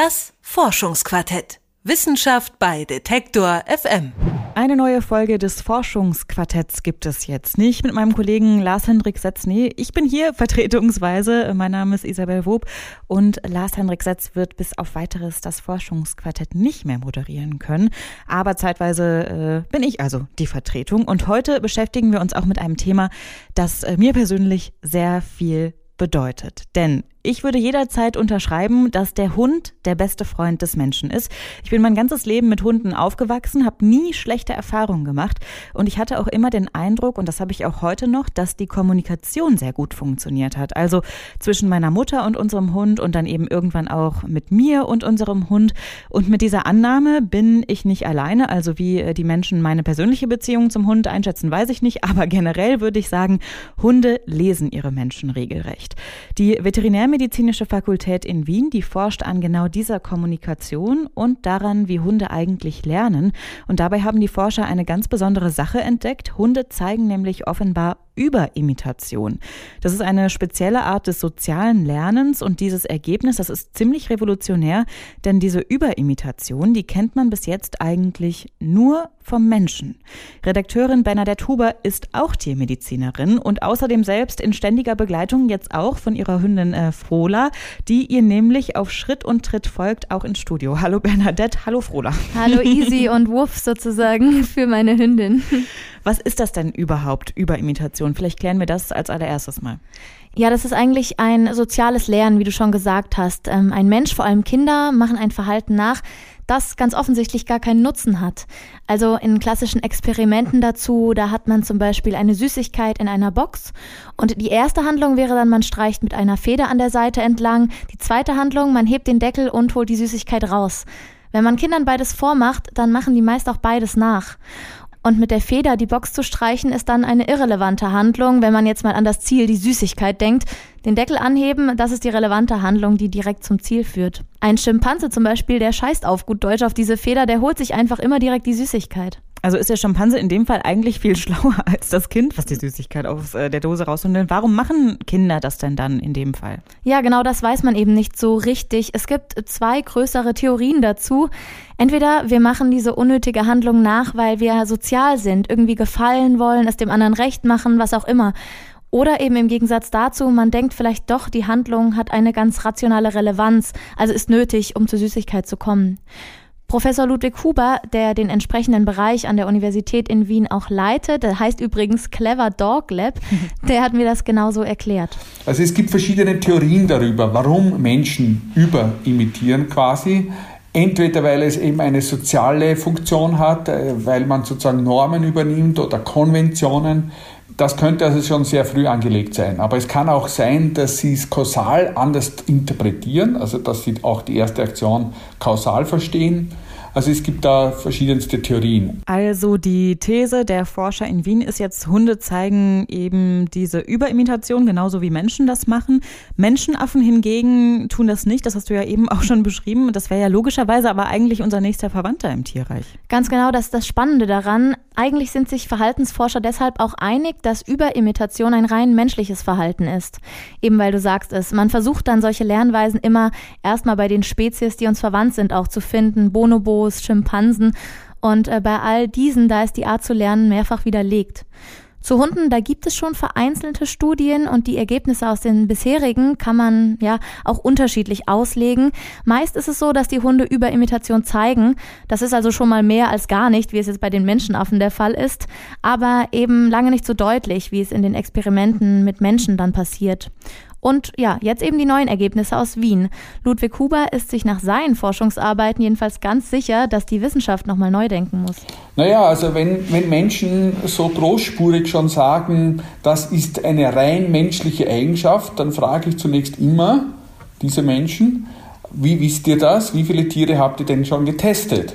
Das Forschungsquartett. Wissenschaft bei Detektor FM. Eine neue Folge des Forschungsquartetts gibt es jetzt nicht mit meinem Kollegen Lars-Hendrik Setz. Nee, ich bin hier vertretungsweise. Mein Name ist Isabel Wob und Lars-Hendrik Setz wird bis auf weiteres das Forschungsquartett nicht mehr moderieren können. Aber zeitweise äh, bin ich also die Vertretung und heute beschäftigen wir uns auch mit einem Thema, das äh, mir persönlich sehr viel bedeutet. Denn ich würde jederzeit unterschreiben, dass der Hund der beste Freund des Menschen ist. Ich bin mein ganzes Leben mit Hunden aufgewachsen, habe nie schlechte Erfahrungen gemacht und ich hatte auch immer den Eindruck, und das habe ich auch heute noch, dass die Kommunikation sehr gut funktioniert hat. Also zwischen meiner Mutter und unserem Hund und dann eben irgendwann auch mit mir und unserem Hund. Und mit dieser Annahme bin ich nicht alleine. Also wie äh, die Menschen meine persönliche Beziehung zum Hund einschätzen, weiß ich nicht. Aber generell würde ich sagen, Hunde lesen ihre Menschen regelrecht. Die Veterinär Veterinärmedizinische Fakultät in Wien, die forscht an genau dieser Kommunikation und daran, wie Hunde eigentlich lernen. Und dabei haben die Forscher eine ganz besondere Sache entdeckt. Hunde zeigen nämlich offenbar Überimitation. Das ist eine spezielle Art des sozialen Lernens und dieses Ergebnis, das ist ziemlich revolutionär, denn diese Überimitation, die kennt man bis jetzt eigentlich nur vom Menschen. Redakteurin Bernadette Huber ist auch Tiermedizinerin und außerdem selbst in ständiger Begleitung jetzt auch von ihrer Hündin äh, Frola, die ihr nämlich auf Schritt und Tritt folgt, auch ins Studio. Hallo Bernadette, hallo Frola. Hallo Easy und Wuff sozusagen für meine Hündin. Was ist das denn überhaupt, Überimitation? Vielleicht klären wir das als allererstes mal. Ja, das ist eigentlich ein soziales Lernen, wie du schon gesagt hast. Ähm, ein Mensch, vor allem Kinder, machen ein Verhalten nach, das ganz offensichtlich gar keinen Nutzen hat. Also in klassischen Experimenten dazu, da hat man zum Beispiel eine Süßigkeit in einer Box und die erste Handlung wäre dann, man streicht mit einer Feder an der Seite entlang. Die zweite Handlung, man hebt den Deckel und holt die Süßigkeit raus. Wenn man Kindern beides vormacht, dann machen die meist auch beides nach. Und mit der Feder die Box zu streichen, ist dann eine irrelevante Handlung, wenn man jetzt mal an das Ziel, die Süßigkeit denkt. Den Deckel anheben, das ist die relevante Handlung, die direkt zum Ziel führt. Ein Schimpanse zum Beispiel, der scheißt auf gut Deutsch auf diese Feder, der holt sich einfach immer direkt die Süßigkeit. Also ist der Schimpanse in dem Fall eigentlich viel schlauer als das Kind, was die Süßigkeit aus äh, der Dose rausholt. Warum machen Kinder das denn dann in dem Fall? Ja, genau das weiß man eben nicht so richtig. Es gibt zwei größere Theorien dazu. Entweder wir machen diese unnötige Handlung nach, weil wir sozial sind, irgendwie gefallen wollen, es dem anderen recht machen, was auch immer. Oder eben im Gegensatz dazu, man denkt vielleicht doch, die Handlung hat eine ganz rationale Relevanz, also ist nötig, um zur Süßigkeit zu kommen. Professor Ludwig Huber, der den entsprechenden Bereich an der Universität in Wien auch leitet, der heißt übrigens Clever Dog Lab, der hat mir das genauso erklärt. Also es gibt verschiedene Theorien darüber, warum Menschen überimitieren quasi. Entweder weil es eben eine soziale Funktion hat, äh, weil man sozusagen Normen übernimmt oder Konventionen. Das könnte also schon sehr früh angelegt sein. Aber es kann auch sein, dass sie es kausal anders interpretieren, also dass sie auch die erste Aktion kausal verstehen. Also es gibt da verschiedenste Theorien. Also die These der Forscher in Wien ist jetzt, Hunde zeigen eben diese Überimitation, genauso wie Menschen das machen. Menschenaffen hingegen tun das nicht, das hast du ja eben auch schon beschrieben. Das wäre ja logischerweise aber eigentlich unser nächster Verwandter im Tierreich. Ganz genau, das ist das Spannende daran. Eigentlich sind sich Verhaltensforscher deshalb auch einig, dass Überimitation ein rein menschliches Verhalten ist. Eben weil du sagst es, man versucht dann solche Lernweisen immer erstmal bei den Spezies, die uns verwandt sind, auch zu finden. Bonobos, Bonobos, Schimpansen. Und äh, bei all diesen, da ist die Art zu lernen mehrfach widerlegt. Zu Hunden, da gibt es schon vereinzelte Studien und die Ergebnisse aus den bisherigen kann man ja auch unterschiedlich auslegen. Meist ist es so, dass die Hunde Überimitation zeigen. Das ist also schon mal mehr als gar nicht, wie es jetzt bei den Menschenaffen der Fall ist, aber eben lange nicht so deutlich, wie es in den Experimenten mit Menschen dann passiert. Und ja, jetzt eben die neuen Ergebnisse aus Wien. Ludwig Huber ist sich nach seinen Forschungsarbeiten jedenfalls ganz sicher, dass die Wissenschaft nochmal neu denken muss. Naja, also wenn, wenn Menschen so großspurig schon sagen, das ist eine rein menschliche Eigenschaft, dann frage ich zunächst immer diese Menschen, wie wisst ihr das? Wie viele Tiere habt ihr denn schon getestet?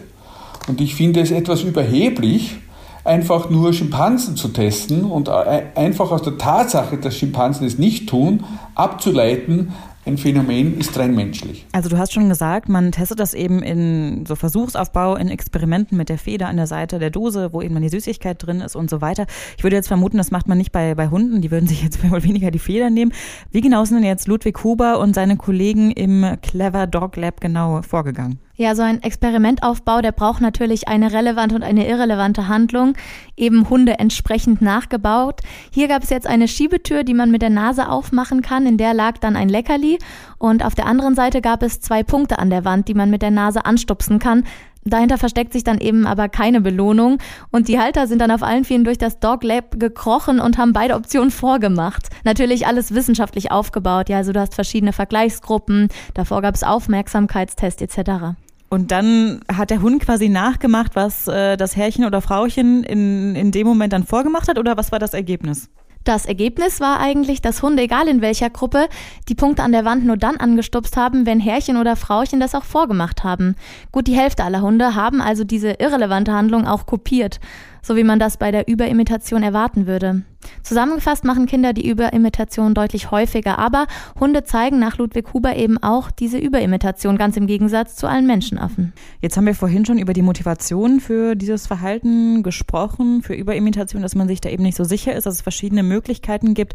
Und ich finde es etwas überheblich, einfach nur Schimpansen zu testen und einfach aus der Tatsache, dass Schimpansen es nicht tun, abzuleiten, ein Phänomen ist rein menschlich. Also du hast schon gesagt, man testet das eben in so Versuchsaufbau, in Experimenten mit der Feder an der Seite der Dose, wo eben dann die Süßigkeit drin ist und so weiter. Ich würde jetzt vermuten, das macht man nicht bei, bei Hunden, die würden sich jetzt wohl weniger die Feder nehmen. Wie genau sind denn jetzt Ludwig Huber und seine Kollegen im Clever Dog Lab genau vorgegangen? Ja, so ein Experimentaufbau, der braucht natürlich eine relevante und eine irrelevante Handlung, eben Hunde entsprechend nachgebaut. Hier gab es jetzt eine Schiebetür, die man mit der Nase aufmachen kann, in der lag dann ein Leckerli und auf der anderen Seite gab es zwei Punkte an der Wand, die man mit der Nase anstupsen kann. Dahinter versteckt sich dann eben aber keine Belohnung und die Halter sind dann auf allen Vieren durch das Dog Lab gekrochen und haben beide Optionen vorgemacht. Natürlich alles wissenschaftlich aufgebaut, ja, also du hast verschiedene Vergleichsgruppen, davor gab es Aufmerksamkeitstests etc. Und dann hat der Hund quasi nachgemacht, was äh, das Herrchen oder Frauchen in, in dem Moment dann vorgemacht hat, oder was war das Ergebnis? Das Ergebnis war eigentlich, dass Hunde, egal in welcher Gruppe, die Punkte an der Wand nur dann angestupst haben, wenn Herrchen oder Frauchen das auch vorgemacht haben. Gut die Hälfte aller Hunde haben also diese irrelevante Handlung auch kopiert so wie man das bei der Überimitation erwarten würde. Zusammengefasst machen Kinder die Überimitation deutlich häufiger, aber Hunde zeigen nach Ludwig Huber eben auch diese Überimitation, ganz im Gegensatz zu allen Menschenaffen. Jetzt haben wir vorhin schon über die Motivation für dieses Verhalten gesprochen, für Überimitation, dass man sich da eben nicht so sicher ist, dass es verschiedene Möglichkeiten gibt.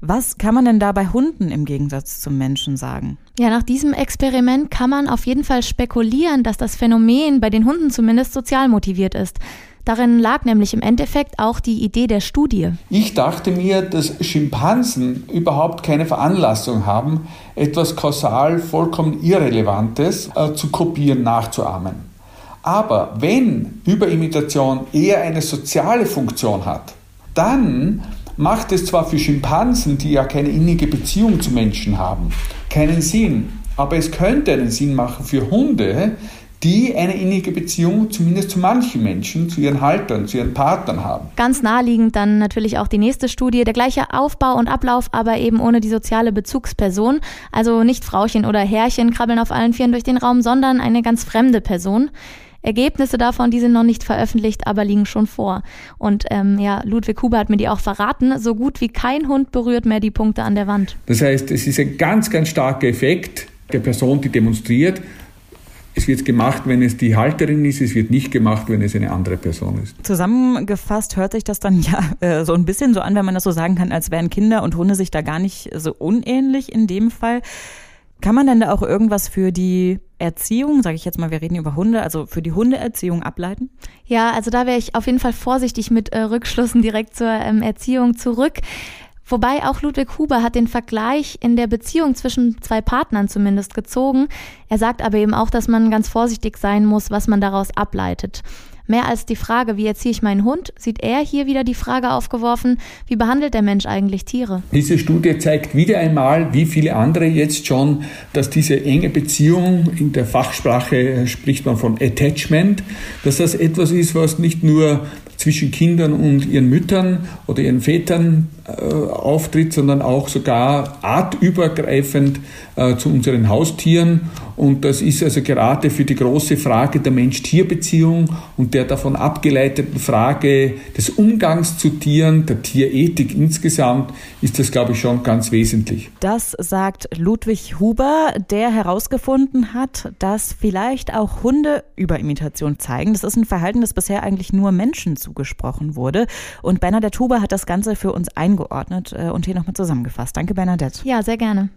Was kann man denn da bei Hunden im Gegensatz zum Menschen sagen? Ja, nach diesem Experiment kann man auf jeden Fall spekulieren, dass das Phänomen bei den Hunden zumindest sozial motiviert ist. Darin lag nämlich im Endeffekt auch die Idee der Studie. Ich dachte mir, dass Schimpansen überhaupt keine Veranlassung haben, etwas kausal vollkommen Irrelevantes äh, zu kopieren, nachzuahmen. Aber wenn Überimitation eher eine soziale Funktion hat, dann macht es zwar für Schimpansen, die ja keine innige Beziehung zu Menschen haben, keinen Sinn. Aber es könnte einen Sinn machen für Hunde, die eine innige Beziehung zumindest zu manchen Menschen, zu ihren Haltern, zu ihren Partnern haben. Ganz naheliegend dann natürlich auch die nächste Studie, der gleiche Aufbau und Ablauf, aber eben ohne die soziale Bezugsperson. Also nicht Frauchen oder Herrchen krabbeln auf allen Vieren durch den Raum, sondern eine ganz fremde Person. Ergebnisse davon, die sind noch nicht veröffentlicht, aber liegen schon vor. Und ähm, ja, Ludwig Huber hat mir die auch verraten. So gut wie kein Hund berührt mehr die Punkte an der Wand. Das heißt, es ist ein ganz, ganz starker Effekt der Person, die demonstriert. Es wird gemacht, wenn es die Halterin ist, es wird nicht gemacht, wenn es eine andere Person ist. Zusammengefasst hört sich das dann ja äh, so ein bisschen so an, wenn man das so sagen kann, als wären Kinder und Hunde sich da gar nicht so unähnlich in dem Fall. Kann man denn da auch irgendwas für die Erziehung, sage ich jetzt mal, wir reden über Hunde, also für die Hundeerziehung ableiten? Ja, also da wäre ich auf jeden Fall vorsichtig mit äh, Rückschlüssen direkt zur ähm, Erziehung zurück. Wobei auch Ludwig Huber hat den Vergleich in der Beziehung zwischen zwei Partnern zumindest gezogen. Er sagt aber eben auch, dass man ganz vorsichtig sein muss, was man daraus ableitet. Mehr als die Frage, wie erziehe ich meinen Hund, sieht er hier wieder die Frage aufgeworfen, wie behandelt der Mensch eigentlich Tiere? Diese Studie zeigt wieder einmal, wie viele andere jetzt schon, dass diese enge Beziehung, in der Fachsprache spricht man von Attachment, dass das etwas ist, was nicht nur zwischen Kindern und ihren Müttern oder ihren Vätern äh, auftritt, sondern auch sogar artübergreifend äh, zu unseren Haustieren. Und das ist also gerade für die große Frage der Mensch-Tier-Beziehung und der davon abgeleiteten Frage des Umgangs zu Tieren, der Tierethik insgesamt, ist das, glaube ich, schon ganz wesentlich. Das sagt Ludwig Huber, der herausgefunden hat, dass vielleicht auch Hunde Überimitation zeigen. Das ist ein Verhalten, das bisher eigentlich nur Menschen zugesprochen wurde. Und Bernadette Huber hat das Ganze für uns eingeordnet äh, und hier nochmal zusammengefasst. Danke, Bernadette. Ja, sehr gerne.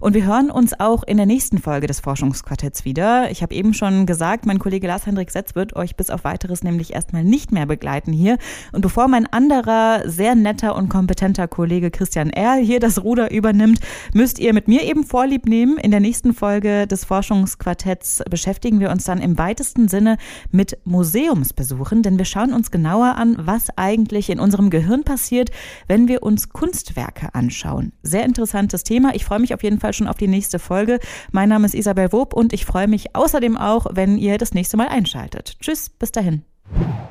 Und wir hören uns auch in der nächsten Folge des Forschungsquartetts wieder. Ich habe eben schon gesagt, mein Kollege Lars-Hendrik Setz wird euch bis auf weiteres nämlich erstmal nicht mehr begleiten hier. Und bevor mein anderer, sehr netter und kompetenter Kollege Christian Erl hier das Ruder übernimmt, müsst ihr mit mir eben Vorlieb nehmen. In der nächsten Folge des Forschungsquartetts beschäftigen wir uns dann im weitesten Sinne mit Museumsbesuchen, denn wir schauen uns genauer an, was eigentlich in unserem Gehirn passiert, wenn wir uns Kunstwerke anschauen. Sehr interessantes Thema. Ich freue mich auf jeden Fall schon auf die nächste Folge. Mein Name ist Isabel Wob und ich freue mich außerdem auch, wenn ihr das nächste Mal einschaltet. Tschüss, bis dahin.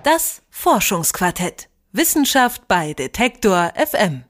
Das Forschungsquartett. Wissenschaft bei Detektor FM.